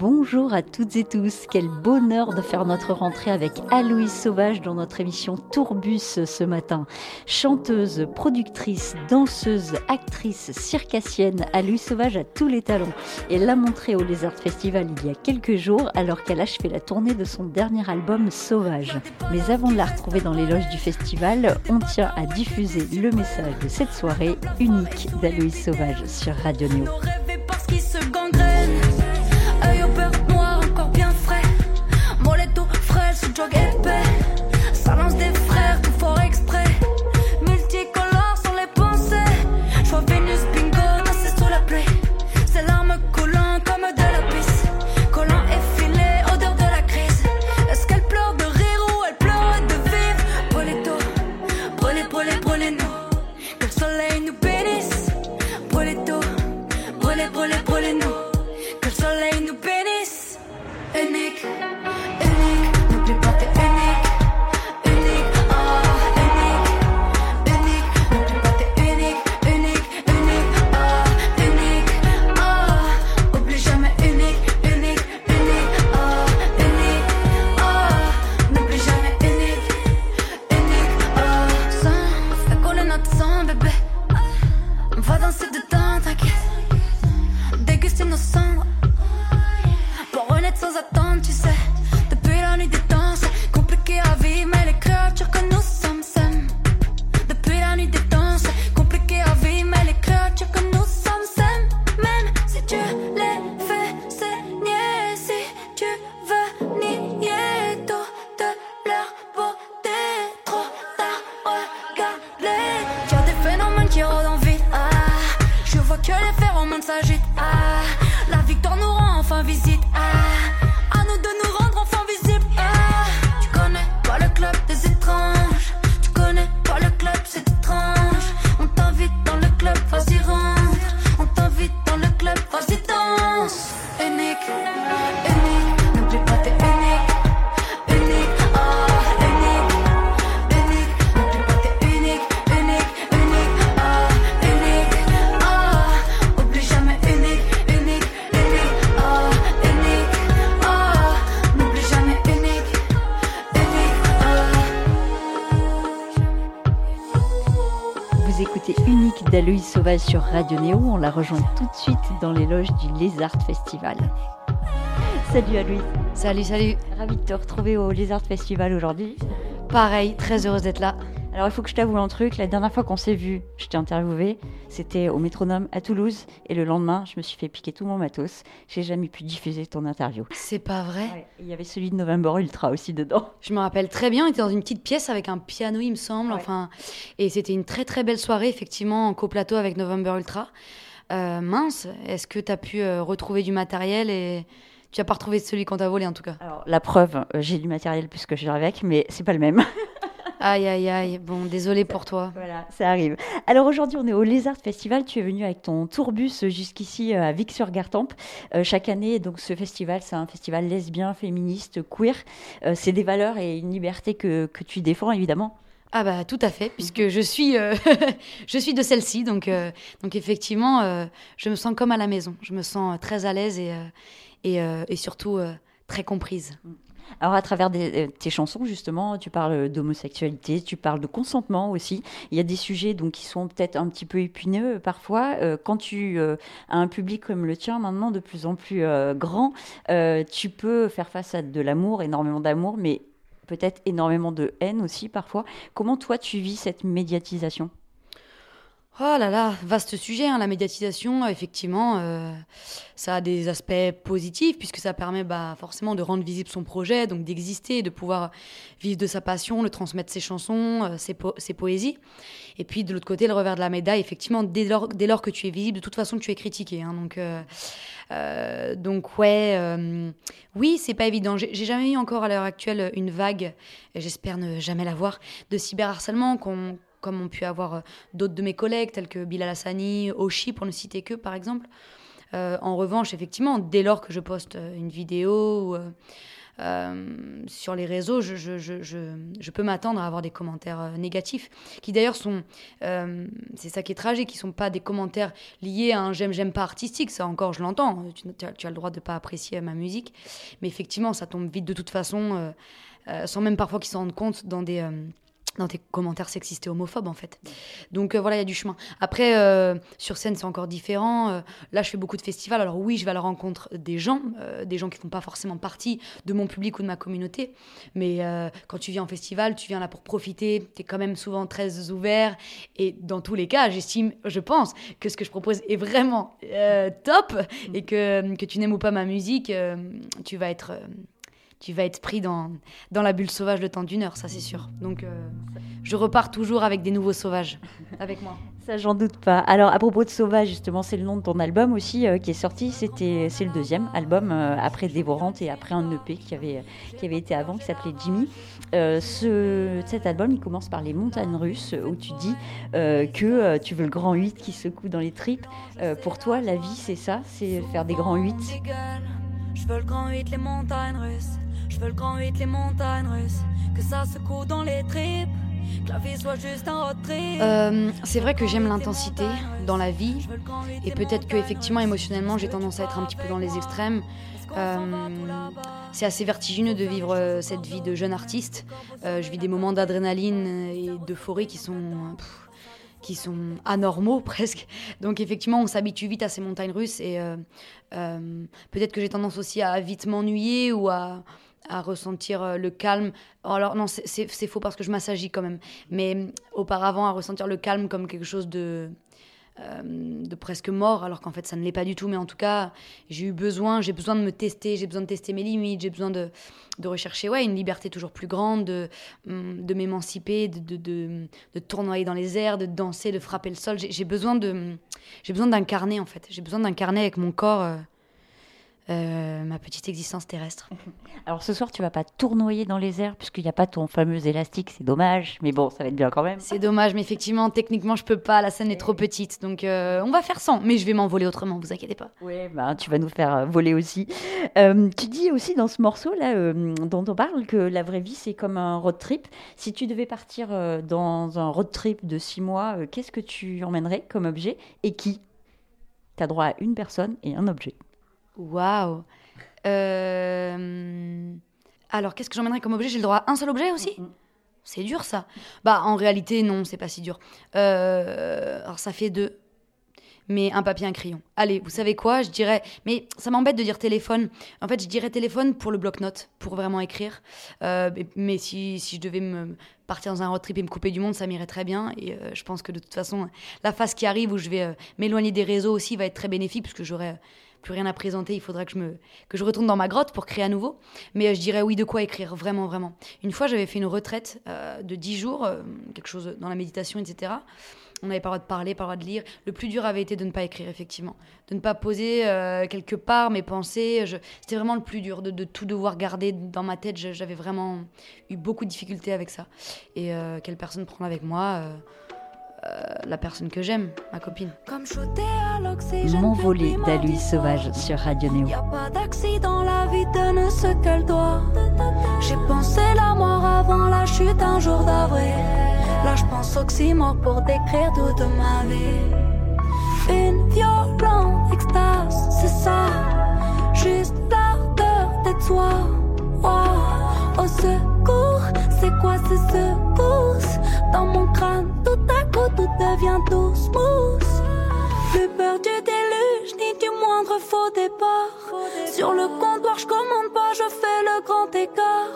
Bonjour à toutes et tous, quel bonheur de faire notre rentrée avec Aloïse Sauvage dans notre émission Tourbus ce matin. Chanteuse, productrice, danseuse, actrice, circassienne, Aloïse Sauvage a tous les talents et l'a montré au Lézard Festival il y a quelques jours alors qu'elle achevait la tournée de son dernier album Sauvage. Mais avant de la retrouver dans les loges du festival, on tient à diffuser le message de cette soirée unique d'Aloïse Sauvage sur Radio Néo. forget Déguster nos cendres. D'Aloïse Sauvage sur Radio Néo. On la rejoint tout de suite dans les loges du Lézard Festival. Salut Aloïse. Salut, salut. Ravie de te retrouver au Lézard Festival aujourd'hui. Pareil, très heureuse d'être là. Alors il faut que je t'avoue un truc, la dernière fois qu'on s'est vu, je t'ai interviewé, c'était au métronome à Toulouse et le lendemain, je me suis fait piquer tout mon matos. J'ai jamais pu diffuser ton interview. C'est pas vrai. Ouais, Il y avait celui de November Ultra aussi dedans. Je me rappelle très bien, on était dans une petite pièce avec un piano, il me semble. Ouais. Enfin, et c'était une très très belle soirée, effectivement, en coplateau avec November Ultra. Euh, mince, est-ce que tu as pu euh, retrouver du matériel et tu n'as pas retrouvé celui qu'on t'a volé en tout cas? Alors la preuve, euh, j'ai du matériel puisque j'ai avec, mais c'est pas le même. Aïe aïe aïe, bon, désolé pour toi. Voilà, ça arrive. Alors aujourd'hui, on est au Lézard Festival. Tu es venu avec ton tourbus jusqu'ici euh, à Vic-sur-Gartempe. Euh, chaque année, donc ce festival, c'est un festival lesbien, féministe, queer. Euh, c'est des valeurs et une liberté que, que tu défends, évidemment. Ah bah tout à fait, puisque je suis, euh, je suis de celle-ci, donc, euh, donc effectivement, euh, je me sens comme à la maison. Je me sens très à l'aise et, et, et surtout très comprise. Alors à travers euh, tes chansons, justement, tu parles d'homosexualité, tu parles de consentement aussi. Il y a des sujets donc qui sont peut-être un petit peu épineux euh, parfois. Euh, quand tu as un public comme le tien maintenant de plus en plus grand, tu peux faire face à de l'amour, énormément d'amour, mais peut-être énormément de haine aussi parfois. Comment toi tu vis cette médiatisation? Oh là là, vaste sujet, hein, la médiatisation, effectivement, euh, ça a des aspects positifs puisque ça permet bah, forcément de rendre visible son projet, donc d'exister, de pouvoir vivre de sa passion, de transmettre ses chansons, euh, ses, po- ses poésies. Et puis de l'autre côté, le revers de la médaille, effectivement, dès lors, que tu es visible, de toute façon, tu es critiqué. hein, donc, euh, euh, donc ouais, oui, c'est pas évident. J'ai j'ai jamais eu encore à l'heure actuelle une vague, et j'espère ne jamais l'avoir, de cyberharcèlement qu'on comme ont pu avoir euh, d'autres de mes collègues, tels que Bilal Hassani, Oshi, pour ne citer que, par exemple. Euh, en revanche, effectivement, dès lors que je poste euh, une vidéo sur les réseaux, je, peux m'attendre à avoir des commentaires négatifs, qui d'ailleurs sont, c'est ça qui est tragique, qui sont pas des commentaires liés à un j'aime, j'aime pas artistique, ça encore je l'entends, tu, tu, as le droit de pas apprécier ma musique, mais effectivement ça tombe vite de toute façon, sans même parfois qu'ils s'en rendent compte dans des dans tes commentaires sexistes et homophobes en fait. Donc euh, voilà, il y a du chemin. Après, euh, sur scène, c'est encore différent. Euh, là, je fais beaucoup de festivals. Alors oui, je vais à la rencontre des gens, des gens qui font pas forcément partie de mon public ou de ma communauté. Mais quand tu viens en festival, tu viens là pour profiter. Tu es quand même souvent très ouvert. Et dans tous les cas, j'estime, je pense, que ce que je propose est vraiment top. Et que, que tu n'aimes ou pas ma musique, tu vas être tu vas être pris dans, dans la bulle sauvage le temps d'une heure, ça c'est sûr. Donc euh, je repars toujours avec des nouveaux sauvages avec moi. Ça, j'en doute pas. Alors, à propos de Sauvage, justement, c'est le nom de ton album aussi euh, qui est sorti. C'était, c'est le deuxième album euh, après Dévorante et après un EP qui avait, qui avait été avant, qui s'appelait Jimmy. ce, cet album, il commence par les montagnes russes où tu dis que tu veux le grand 8 qui secoue dans les tripes. pour toi, la vie, c'est ça? C'est faire des grands 8 Je veux le grand 8, les montagnes russes. Je veux le grand 8, les montagnes russes. Que ça secoue dans les tripes. Que la vie soit juste un road trip. Euh, c'est vrai que j'aime l'intensité dans la vie. Et peut-être que effectivement émotionnellement, j'ai tendance à être un petit peu dans les extrêmes. Euh, c'est assez vertigineux de vivre euh, cette vie de jeune artiste. Je vis des moments d'adrénaline et d'euphorie qui sont. Pff, qui sont anormaux presque. Donc effectivement, on s'habitue vite à ces montagnes russes et euh, euh, peut-être que j'ai tendance aussi à vite m'ennuyer ou à, à ressentir euh, le calme. Alors non, c'est faux parce que je m'assagis quand même. Mais euh, auparavant, à ressentir le calme comme quelque chose de, euh, de presque mort, alors qu'en fait ça ne l'est pas du tout. Mais en tout cas, j'ai eu besoin, j'ai besoin de me tester, j'ai besoin de tester mes limites, j'ai besoin de, de, rechercher ouais, une liberté toujours plus grande, de, mm, de m'émanciper, de, de, tournoyer dans les airs, de danser, de frapper le sol. J'ai besoin de, j'ai besoin d'incarner en fait. J'ai besoin d'incarner avec mon corps. Euh, ma petite existence terrestre. Alors ce soir, tu vas pas tournoyer dans les airs puisqu'il n'y a pas ton fameux élastique, c'est dommage, mais bon, ça va être bien quand même. C'est dommage, mais effectivement, techniquement, je peux pas, la scène est trop petite, donc euh, on va faire sans, mais je vais m'envoler autrement, vous inquiétez pas. Oui, bah, tu vas nous faire euh, voler aussi. Euh, tu dis aussi dans ce morceau là dont on parle que la vraie vie c'est comme un road trip. Si tu devais partir dans un road trip de six mois, qu'est-ce que tu emmènerais comme objet et qui? Tu as droit à une personne et un objet. Waouh euh... Alors, qu'est-ce que j'emmènerais comme objet? J'ai le droit à un seul objet aussi? C'est dur ça. Bah, en réalité, non, c'est pas si dur. Euh... Alors, ça fait deux. Mais un papier, un crayon. Allez, vous savez quoi? Je dirais. Mais ça m'embête de dire téléphone. En fait, je dirais téléphone pour le bloc-notes, pour vraiment écrire. Euh, mais- si, si je devais me partir dans un road trip et me couper du monde, ça m'irait très bien. Et je pense que de toute façon, la phase qui arrive où je vais m'éloigner des réseaux aussi va être très bénéfique puisque j'aurai plus rien à présenter. Il faudra que je, me, que je retourne dans ma grotte pour créer à nouveau. Mais euh, je dirais oui, de quoi écrire, vraiment, vraiment. Une fois, j'avais fait une retraite euh, de 10 jours, euh, quelque chose dans la méditation, etc. On n'avait pas le droit de parler, pas le droit de lire. Le plus dur avait été de ne pas écrire, effectivement. De ne pas poser quelque part mes pensées. C'était vraiment le plus dur, de, tout devoir garder dans ma tête. J'avais vraiment eu beaucoup de difficultés avec ça. Et quelle personne prendre avec moi La personne que j'aime, ma copine. M'envoler mardi Sauvage sur Radio Néo. Y a pas d'accident, la vie donne ce qu'elle doit. J'ai pensé la mort avant la chute un jour d'avril. Là, je pense oxymore pour décrire toute ma vie. Une violente extase, c'est ça. Juste l'ardeur d'être soi. Wow. Au secours, c'est quoi ces secousses? Dans mon crâne, tout tout devient tout smooth. Plus peur du déluge, ni du moindre faux départ. Sur le comptoir, je commande pas, je fais le grand écart.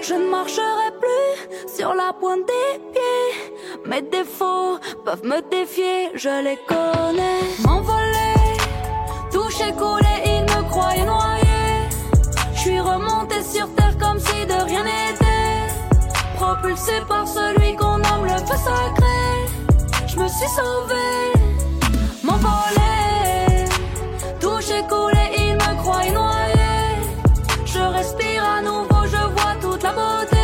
Je ne marcherai plus sur la pointe des pieds. Mes défauts peuvent me défier, je les connais. M'envoler, toucher, couler, ils me croyaient noyé. Je suis remonté sur terre comme si de rien n'était. Propulsé par celui qu'on nomme le feu sacré. Je me suis sauvé m'envoler. Touché, coulé, il me croit noyé. Je respire à nouveau, je vois toute la beauté.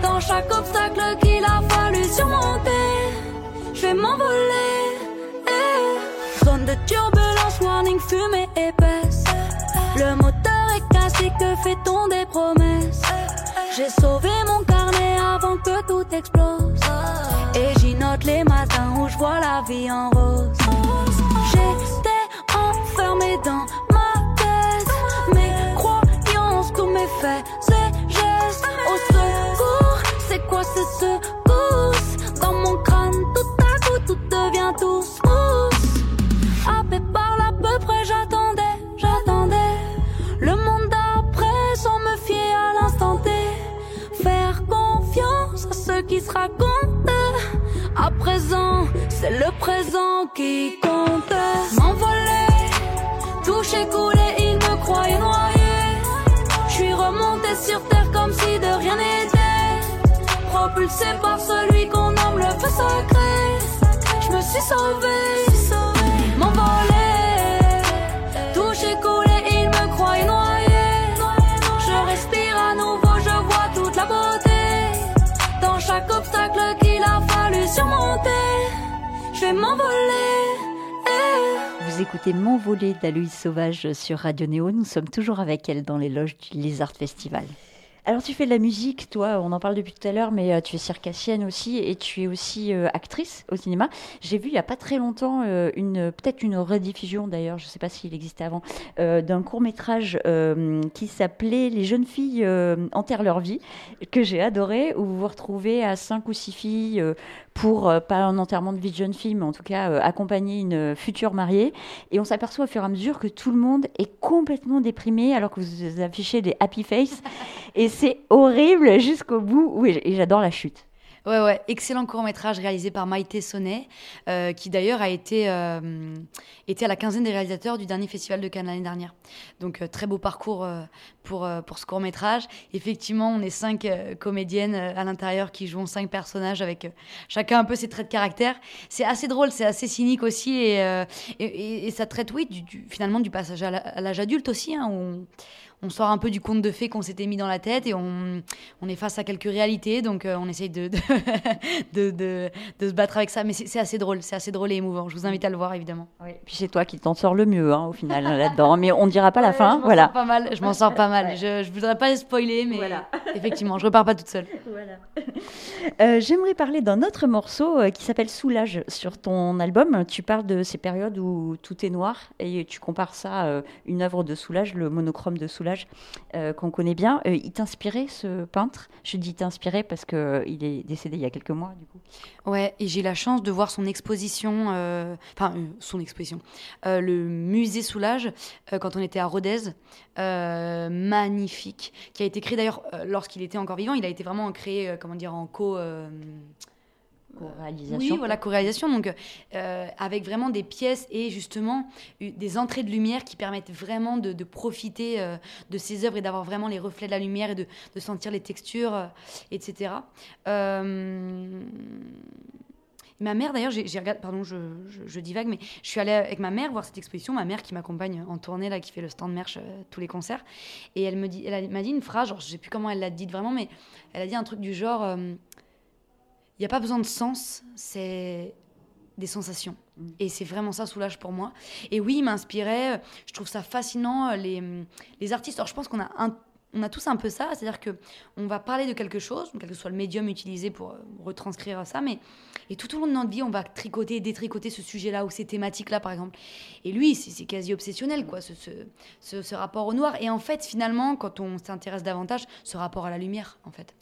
Dans chaque obstacle qu'il a fallu surmonter, je vais m'envoler. Eh. Zone de turbulence, warning, fumée épaisse. Le moteur est cassé, que fait-on des promesses? J'ai sauvé mon carnet avant que tout explose. Et les matins où je vois la vie en rose. J'étais enfermé dans ma tête. Mes croyances, tous mes faits, ces gestes. Au secours, c'est quoi ce secousse? Dans mon crâne, tout à coup, tout devient tout smooth. Happé par l'à peu près, j'attendais, j'attendais. Le monde d'après, sans me fier à l'instant T. Faire confiance à ceux qui se racontent. C'est le présent qui compte. M'envoler, toucher, couler, ils me croyaient noyé. Je suis remonté sur terre comme si de rien n'était. Propulsé par celui qu'on nomme le feu sacré. Je me suis sauvé, m'envoler. eh. Vous écoutez M'envoler d'Aloïse Sauvage sur Radio Néo. Nous sommes toujours avec elle dans les loges du Lézard Festival. Alors tu fais de la musique, toi, on en parle depuis tout à l'heure, mais euh, tu es circassienne aussi et tu es aussi euh, actrice au cinéma. J'ai vu il n'y a pas très longtemps euh, une peut-être une rediffusion d'ailleurs, je ne sais pas s'il existait avant, euh, d'un court métrage qui s'appelait Les jeunes filles euh, enterrent leur vie, que j'ai adoré, où vous vous retrouvez à cinq ou six filles euh, pour, euh, pas un enterrement de vie de jeune fille, mais en tout cas euh, accompagner une future mariée. Et on s'aperçoit au fur et à mesure que tout le monde est complètement déprimé alors que vous affichez des happy face. et c'est horrible jusqu'au bout. Oui, et j'adore la chute. Ouais, ouais, excellent court-métrage réalisé par Maïté Sonnet, euh, qui d'ailleurs a été, euh, été à la quinzaine des réalisateurs du dernier festival de Cannes l'année dernière. Donc, euh, très beau parcours pour, pour ce court-métrage. Effectivement, on est cinq comédiennes à l'intérieur qui jouent cinq personnages avec chacun un peu ses traits de caractère. C'est assez drôle, c'est assez cynique aussi, et, et, ça traite, oui, finalement du passage à l'âge adulte aussi, hein, on sort un peu du conte de fées qu'on s'était mis dans la tête et on, on est face à quelques réalités, donc euh, on essaye de, de, de, se battre avec ça. Mais c'est assez drôle, c'est assez drôle et émouvant. Je vous invite à le voir, évidemment. Puis c'est toi qui t'en sors le mieux hein, au final là-dedans. Mais on ne dira pas la Ouais, fin. je m'en Voilà. sors pas mal, je m'en sors pas mal. Ouais. Je, je voudrais pas spoiler, mais Voilà. effectivement, je repars pas toute seule. Euh, J'aimerais parler d'un autre morceau euh, qui s'appelle Soulage sur ton album. Tu parles de ces périodes où tout est noir et tu compares ça à une œuvre de Soulage, le monochrome de Soulage euh, qu'on connaît bien. Euh, il t'inspirait ce peintre? Je dis t'inspirait parce que il est décédé il y a quelques mois du coup. Ouais, et j'ai la chance de voir son exposition, euh, enfin euh, son exposition, euh, le musée Soulage, euh, quand on était à Rodez, euh, magnifique, qui a été créé d'ailleurs euh, lorsqu'il était encore vivant. Il a été vraiment créé, euh, comment dire, en co. euh, réalisation. Oui, voilà, co-réalisation. Donc, euh, avec vraiment des pièces et justement des entrées de lumière qui permettent vraiment de, de profiter euh, de ces œuvres et d'avoir vraiment les reflets de la lumière et de, de sentir les textures, euh, etc. Euh, Ma mère, d'ailleurs, j'ai regardé, pardon, je, je- je divague, mais je suis allée avec ma mère voir cette exposition. Ma mère qui m'accompagne en tournée, là, qui fait le stand merch euh, tous les concerts. Et elle me dit, m'a dit une phrase, genre, je sais plus comment elle l'a dit vraiment, mais elle a dit un truc du genre. euh, n'y a pas besoin de sens, c'est des sensations. Et c'est vraiment ça, Soulage, pour moi. Et oui, il m'inspirait. Je trouve ça fascinant, les, les artistes. Alors, je pense qu'on a, un- on a tous un peu ça, c'est-à-dire que on va parler de quelque chose, quel que soit le médium utilisé pour euh, retranscrire ça, mais et tout au long de notre vie, on va tricoter et détricoter ce sujet-là ou ces thématiques-là, par exemple. Et lui, c'est c'est quasi obsessionnel, quoi, ce, ce, ce- ce rapport au noir. Et en fait, finalement, quand on s'intéresse davantage, ce rapport à la lumière, en fait.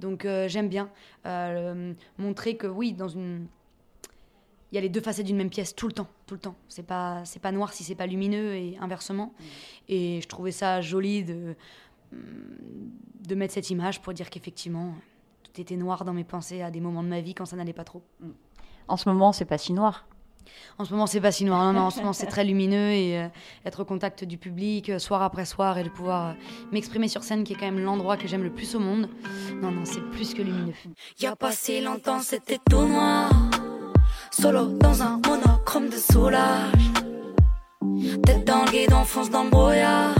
Donc, euh, j'aime bien euh, montrer que oui, dans une il y a les deux facettes d'une même pièce tout le temps, tout le temps. C'est pas c'est pas noir si c'est pas lumineux et inversement. Et je trouvais ça joli de de mettre cette image pour dire qu'effectivement tout était noir dans mes pensées à des moments de ma vie quand ça n'allait pas trop. En ce moment, c'est pas si noir. En ce moment, c'est pas si noir. Non, non, en ce moment, c'est très lumineux et euh, être au contact du public euh, soir après soir et de pouvoir euh, m'exprimer sur scène, qui est quand même l'endroit que j'aime le plus au monde. Non, non, c'est plus que lumineux. Y a pas si longtemps c'était tout noir Solo dans un monochrome de soulage Tête dans le guidon, fonce dans le brouillard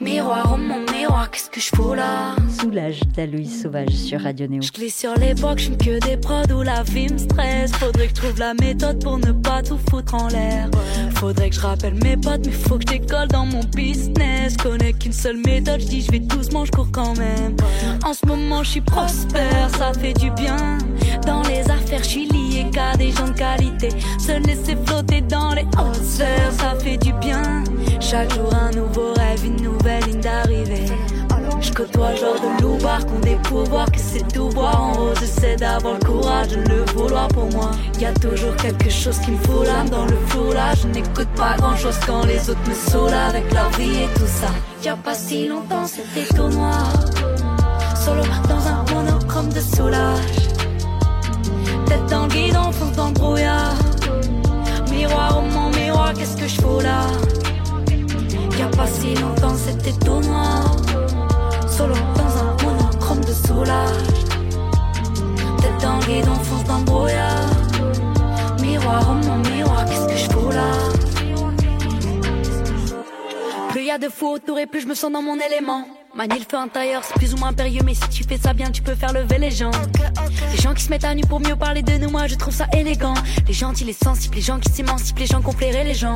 Miroir, oh mon miroir, qu'est-ce que je fous là? Soulage d'Aloïs Sauvage sur Radio Néo. Je glisse sur l'époque, je que des prods où la vie me stresse. Faudrait que je trouve la méthode pour ne pas tout foutre en l'air. Faudrait que je rappelle mes potes, mais faut que je décolle dans mon business. Connais qu'une seule méthode, je dis je vais doucement, je cours quand même. En ce moment, je suis prospère, ça fait du bien. Dans les affaires, je suis qu'à des gens de qualité. Se laisser flotter dans les hautes sphères, ça fait du bien. Chaque jour, un nouveau rêve, une nouvelle ligne d'arrivée. Je côtoie genre de loubar qu'on des pouvoirs que c'est tout voir en rose. J'essaie d'avoir le courage de le vouloir pour moi. Y a toujours quelque chose qui me fout l'âme dans le foulage. Je n'écoute pas grand chose quand les autres me saoulent avec leur vie et tout ça. Y a pas si longtemps c'était tout noir. Solo dans un monochrome de soulage. Dans le guidon, dans le brouillard. Miroir, oh mon miroir, qu'est-ce que je fous là? Y a pas si longtemps c'était tout noir. Solo dans un monochrome de soulage. Tête dans le guidon, fonce dans le brouillard. Miroir, oh mon miroir, qu'est-ce que je fous là? Plus y a de fous autour et plus je me sens dans mon élément. Manier le feu intérieur, c'est plus ou moins périlleux, mais si tu fais ça bien, tu peux faire lever les gens. Les gens qui se mettent à nu pour mieux parler de nous, moi je trouve ça élégant. Les gentils, les sensibles, les gens qui s'émancipent, les gens qui ont flairé les gens.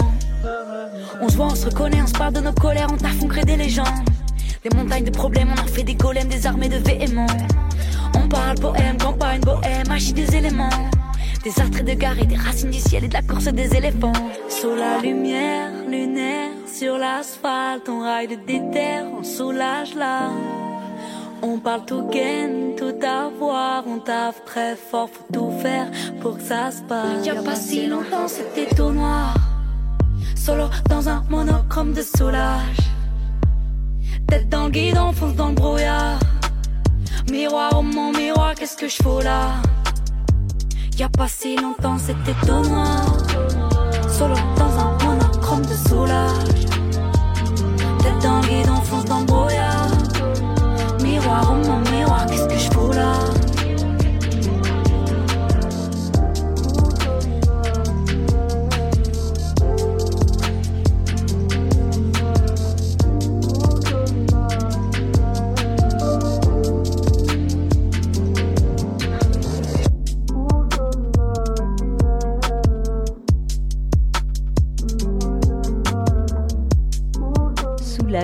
On se voit, on se reconnaît, on se parle de nos colères, on taffe, on crée des légendes. Des montagnes de problèmes, on en fait des golems, des armées de véhéments. On parle poème, campagne, bohème, magie des éléments. Des artres de gare et des racines du ciel et de la course des éléphants. Sous la lumière lunaire, sur l'asphalte, on raille de déterre, on soulage là. On parle tout gain, tout avoir, on taffe très fort, faut tout faire pour que ça se passe. Y a pas si longtemps, c'était tout noir. Solo dans un monochrome de soulage. Tête dans le guidon, fonce dans le brouillard. Miroir, oh mon miroir, qu'est-ce que je fous là? Y a pas si longtemps, c'était tout noir. Solo dans un monochrome de soulage. Dans le guidon, fonce dans le brouillard.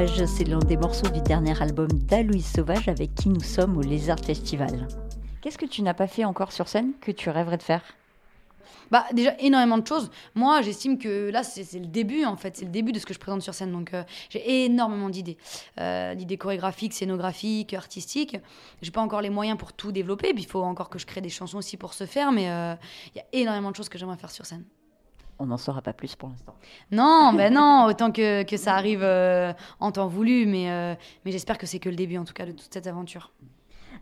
C'est l'un des morceaux du dernier album d'Aloïs Sauvage avec qui nous sommes au Lézard Festival. Qu'est-ce que tu n'as pas fait encore sur scène que tu rêverais de faire? Bah déjà énormément de choses. Moi j'estime que là c'est le début en fait, c'est le début de ce que je présente sur scène. Donc euh, j'ai énormément d'idées, Euh, d'idées chorégraphiques, scénographiques, artistiques. J'ai pas encore les moyens pour tout développer. Il faut encore que je crée des chansons aussi pour ce faire. Mais euh, il y a énormément de choses que j'aimerais faire sur scène. On n'en saura pas plus pour l'instant. Non, ben non, autant que, que ça arrive euh, en temps voulu. Mais, euh, mais j'espère que c'est que le début en tout cas de toute cette aventure.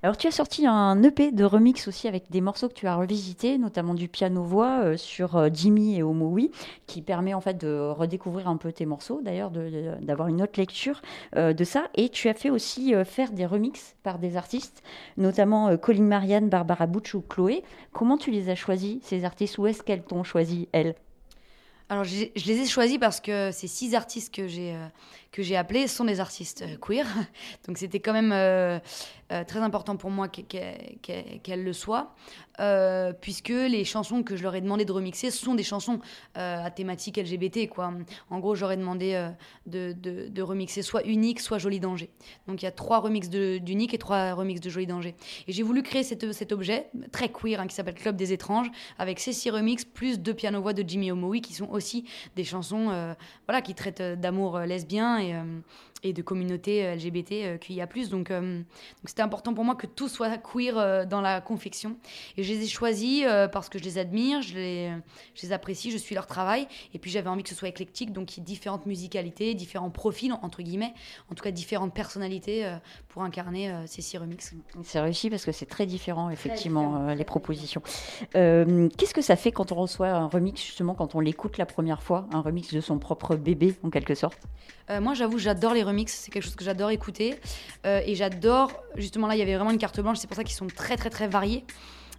Alors tu as sorti un EP de remix aussi avec des morceaux que tu as revisités, notamment du piano-voix euh, sur Jimmy et Omoui, qui permet en fait de redécouvrir un peu tes morceaux, d'ailleurs d'avoir une autre lecture euh, de ça. Et tu as fait aussi euh, faire des remixes par des artistes, notamment Colin Marianne, Barbara Butch ou Chloé. Comment tu les as choisis, ces artistes? Où est-ce qu'elles t'ont choisi, elles? Alors, je les ai choisis parce que ces six artistes que j'ai euh, que j'ai appelés sont des artistes euh, queer. Donc, c'était quand même euh, très important pour moi qu'e- qu'e- qu'e- qu'elles le soient, puisque les chansons que je leur ai demandé de remixer sont des chansons à thématique LGBT. Quoi. En gros, j'aurais demandé de, de- remixer soit Unique, soit Joli Danger. Donc, il y a trois remixes d'Unique et trois remixes de Joli Danger. Et j'ai voulu créer cet, cet objet très queer hein, qui s'appelle Club des étranges, avec ces six remixes, plus deux piano-voix de Jimmy Omoui, qui sont aussi des chansons euh, voilà, qui traitent euh, d'amour euh, lesbien et, et de communauté euh, LGBT euh, QIA+. Donc, euh, donc c'était important pour moi que tout soit queer euh, dans la confection. Et je les ai choisis euh, parce que je les admire, je les, je les apprécie, je suis leur travail. Et puis j'avais envie que ce soit éclectique, donc il y ait différentes musicalités, différents profils, entre guillemets, en tout cas différentes personnalités pour incarner ces six remixes. C'est réussi parce que c'est très différent, effectivement, différent, les propositions. Qu'est-ce que ça fait quand on reçoit un remix, justement, quand on l'écoute la première fois, un remix de son propre bébé, en quelque sorte? Moi, j'avoue, j'adore les remixes. C'est quelque chose que j'adore écouter. Euh, et j'adore, justement, là, il y avait vraiment une carte blanche. C'est pour ça qu'ils sont très, très, très variés.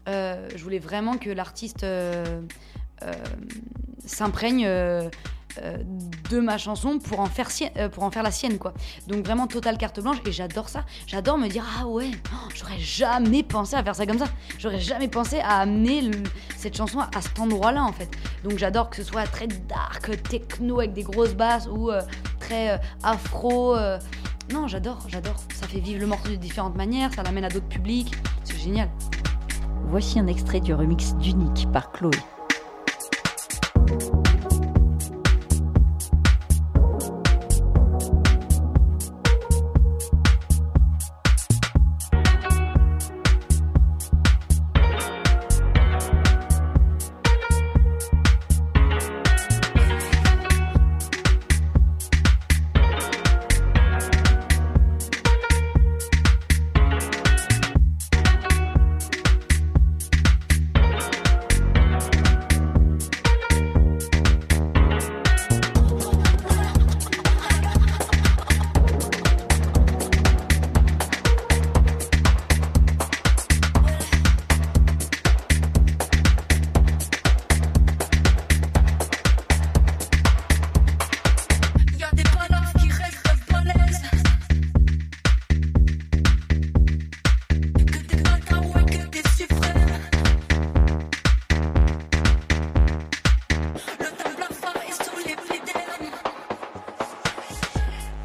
Euh, je voulais vraiment que l'artiste euh, s'imprègne de ma chanson pour en faire euh, pour en faire la sienne quoi. Donc vraiment totale carte blanche et j'adore ça. J'adore me dire ah ouais, oh, j'aurais jamais pensé à faire ça comme ça. J'aurais jamais pensé à amener cette chanson à cet endroit-là en fait. Donc j'adore que ce soit très dark, techno avec des grosses basses ou euh, très euh, afro. euh. Non, j'adore, j'adore. Ça fait vivre le morceau de différentes manières, ça l'amène à d'autres publics. C'est génial. Voici un extrait du remix d'Unique par Chloé.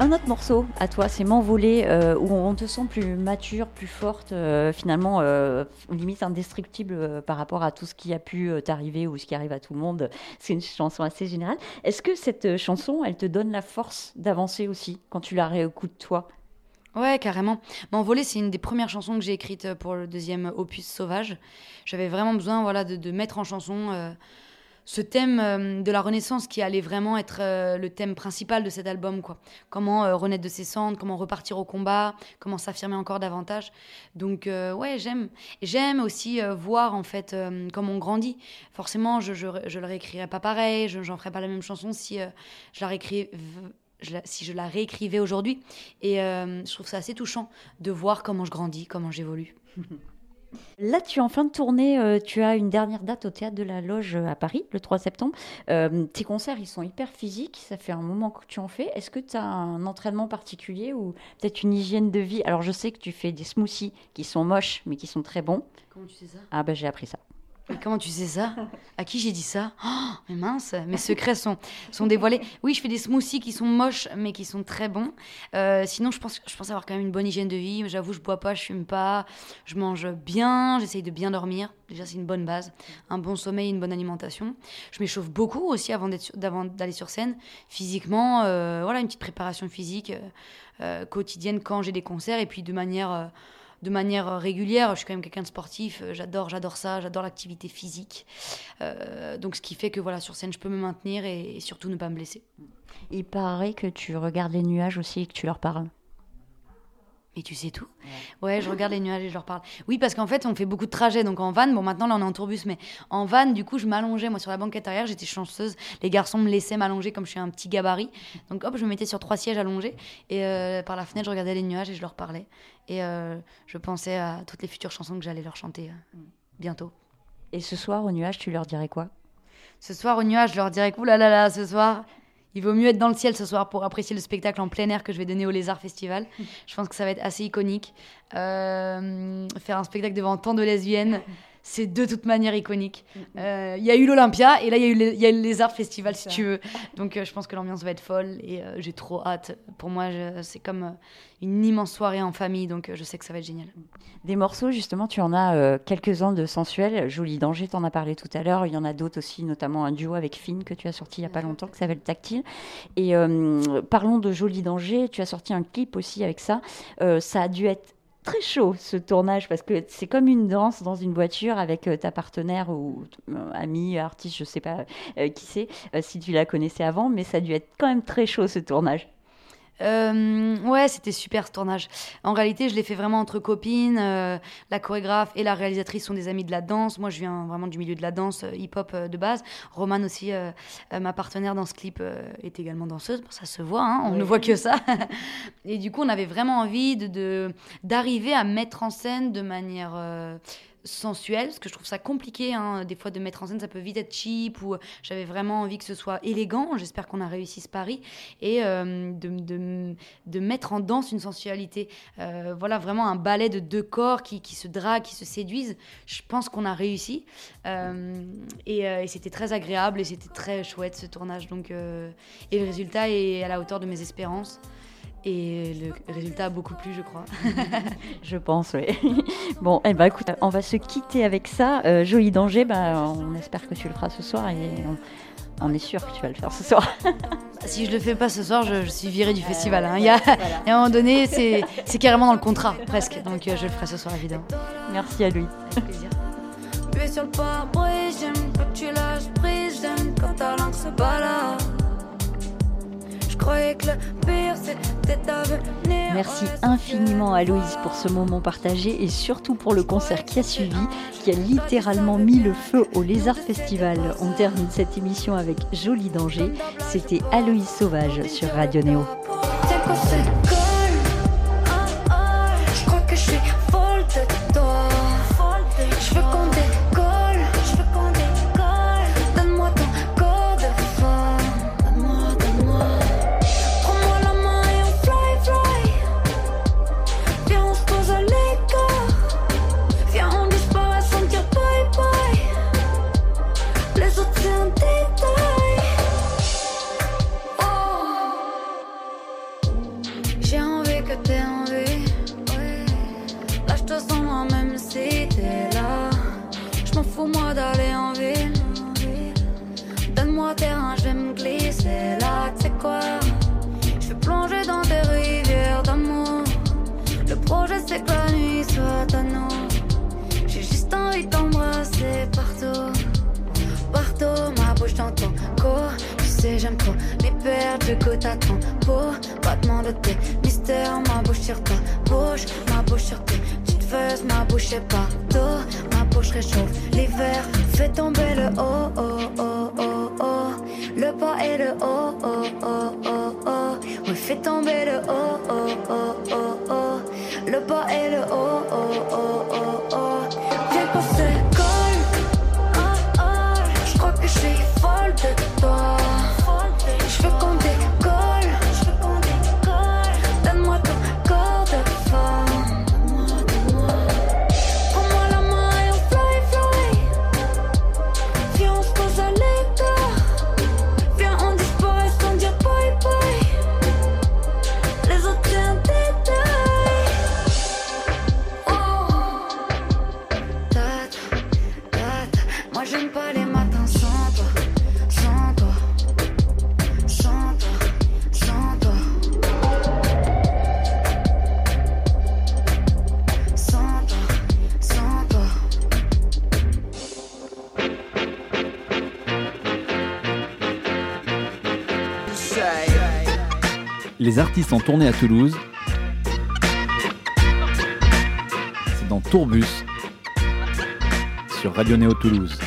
Un autre morceau à toi, c'est M'envoler, euh, où on te sent plus mature, plus forte, euh, finalement, euh, limite indestructible par rapport à tout ce qui a pu t'arriver ou ce qui arrive à tout le monde. C'est une chanson assez générale. Est-ce que cette chanson, elle te donne la force d'avancer aussi quand tu la réécoutes toi? Ouais, carrément. M'envoler, c'est une des premières chansons que j'ai écrites pour le deuxième opus Sauvage. J'avais vraiment besoin voilà, de, de mettre en chanson ce thème euh, de la Renaissance qui allait vraiment être euh, le thème principal de cet album. Quoi. Comment euh, renaître de ses cendres, comment repartir au combat, comment s'affirmer encore davantage. Donc, ouais, j'aime. J'aime aussi voir, en fait, comment on grandit. Forcément, je, je, je le réécrirais pas pareil, je n'en ferais pas la même chanson si je la réécrivais si je la réécrivais aujourd'hui. Et je trouve ça assez touchant de voir comment je grandis, comment j'évolue. Là, tu es en fin de tournée, euh, tu as une dernière date au Théâtre de la Loge euh, à Paris, le 3 septembre. Euh, tes concerts, ils sont hyper physiques, ça fait un moment que tu en fais. Est-ce que tu as un entraînement particulier ou peut-être une hygiène de vie? Alors, je sais que tu fais des smoothies qui sont moches, mais qui sont très bons. Comment tu sais ça? Ah, bah j'ai appris ça. Comment tu sais ça? À qui j'ai dit ça? Oh, mais mince, mes secrets sont, sont dévoilés. Oui, je fais des smoothies qui sont moches, mais qui sont très bons. Euh, sinon, je pense, je pense avoir quand même une bonne hygiène de vie. J'avoue, je bois pas, je fume pas, je mange bien, j'essaye de bien dormir. Déjà, c'est une bonne base. Un bon sommeil, une bonne alimentation. Je m'échauffe beaucoup aussi avant d'aller sur scène. Physiquement, euh, voilà, une petite préparation physique euh, quotidienne quand j'ai des concerts. Et puis de manière... de manière régulière. Je suis quand même quelqu'un de sportif. euh, J'adore, j'adore ça. J'adore l'activité physique. Euh, donc, ce qui fait que voilà, sur scène, je peux me maintenir et, et surtout ne pas me blesser. Il paraît que tu regardes les nuages aussi et que tu leur parles. Et tu sais tout ouais. je regarde les nuages et je leur parle. Oui, parce qu'en fait, on fait beaucoup de trajets. Donc en van, bon, maintenant là, on est en tourbus, mais en van, du coup, je m'allongeais. Moi, sur la banquette arrière, j'étais chanceuse. Les garçons me laissaient m'allonger comme je suis un petit gabarit. Donc hop, je me mettais sur trois sièges allongés. Et euh, par la fenêtre, je regardais les nuages et je leur parlais. Et euh, je pensais à toutes les futures chansons que j'allais leur chanter euh, bientôt. Et ce soir, aux nuages, tu leur dirais quoi? Ce soir, aux nuages, je leur dirais que, là là là, ce soir, il vaut mieux être dans le ciel ce soir pour apprécier le spectacle en plein air que je vais donner au Lézard Festival. Je pense que ça va être assez iconique. Euh, faire un spectacle devant tant de lesbiennes, c'est de toute manière iconique. Euh, Il y a eu l'Olympia et là, il y, a eu le- il y a eu le Lézard Festival, si tu veux. Donc, euh, je pense que l'ambiance va être folle et euh, j'ai trop hâte. Pour moi, c'est comme euh, une immense soirée en famille, donc euh, je sais que ça va être génial. Des morceaux, justement, tu en as euh, quelques-uns de sensuels. Joli Danger, t'en as parlé tout à l'heure. Il y en a d'autres aussi, notamment un duo avec Finn que tu as sorti il n'y a pas longtemps, qui s'appelle Tactile. Et euh, parlons de Joli Danger, tu as sorti un clip aussi avec ça. Euh, ça a dû être très chaud ce tournage parce que c'est comme une danse dans une voiture avec euh, ta partenaire ou euh, amie, artiste, je sais pas euh, qui c'est, si tu la connaissais avant, mais ça a dû être quand même très chaud ce tournage. Euh, ouais, c'était super ce tournage. En réalité, je l'ai fait vraiment entre copines. euh, la chorégraphe et la réalisatrice sont des amies de la danse. Moi, je viens vraiment du milieu de la danse euh, hip-hop de base. Romane aussi, ma partenaire dans ce clip, est également danseuse. Bon, ça se voit, hein, on ne voit que ça. et du coup, on avait vraiment envie de d'arriver à mettre en scène de manière sensuel, parce que je trouve ça compliqué, hein, des fois de mettre en scène, ça peut vite être cheap, ou j'avais vraiment envie que ce soit élégant, j'espère qu'on a réussi ce pari, et euh, de, de, de, mettre en danse une sensualité. Euh, voilà, vraiment un ballet de deux corps qui, qui, se draguent, qui se séduisent, je pense qu'on a réussi, euh, et, et c'était très agréable, et c'était très chouette ce tournage, donc, et le résultat est à la hauteur de mes espérances. Et le résultat a beaucoup plu, je crois. je pense, oui. bon, eh ben, écoute, on va se quitter avec ça. Euh, Joli danger, bah, on espère que tu le feras ce soir et on, est sûr que tu vas le faire ce soir. si je le fais pas ce soir, je, suis virée du festival. Hein. Il y a, à un moment donné, c'est carrément dans le contrat, presque. Donc euh, je le ferai ce soir, évidemment. Merci à lui. plaisir. sur le j'aime que tu lâches prise, j'aime quand ta langue se balade. Merci infiniment à Loïse pour ce moment partagé et surtout pour le concert qui a suivi, qui a littéralement mis le feu au Lézard Festival. On termine cette émission avec Joli Danger. C'était Aloïse Sauvage sur Radio Néo. grand terrain, je glisser là, tu sais quoi? Je vais plonger dans des rivières d'amour. Le projet c'est que la nuit soit à nous J'ai juste envie d'embrasser partout. Partout, ma bouche dans ton corps. Tu sais j'aime trop m'y perdre, je goûte à ton peau. Battement de tes mystères, ma bouche sur ta bouche. Ma bouche sur tes petites fesses, ma bouche est partout. Ma bouche réchauffe l'hiver, fait tomber le haut, oh, oh, oh. Les artistes ont tourné à Toulouse. C'est dans Tourbus sur Radio Néo Toulouse.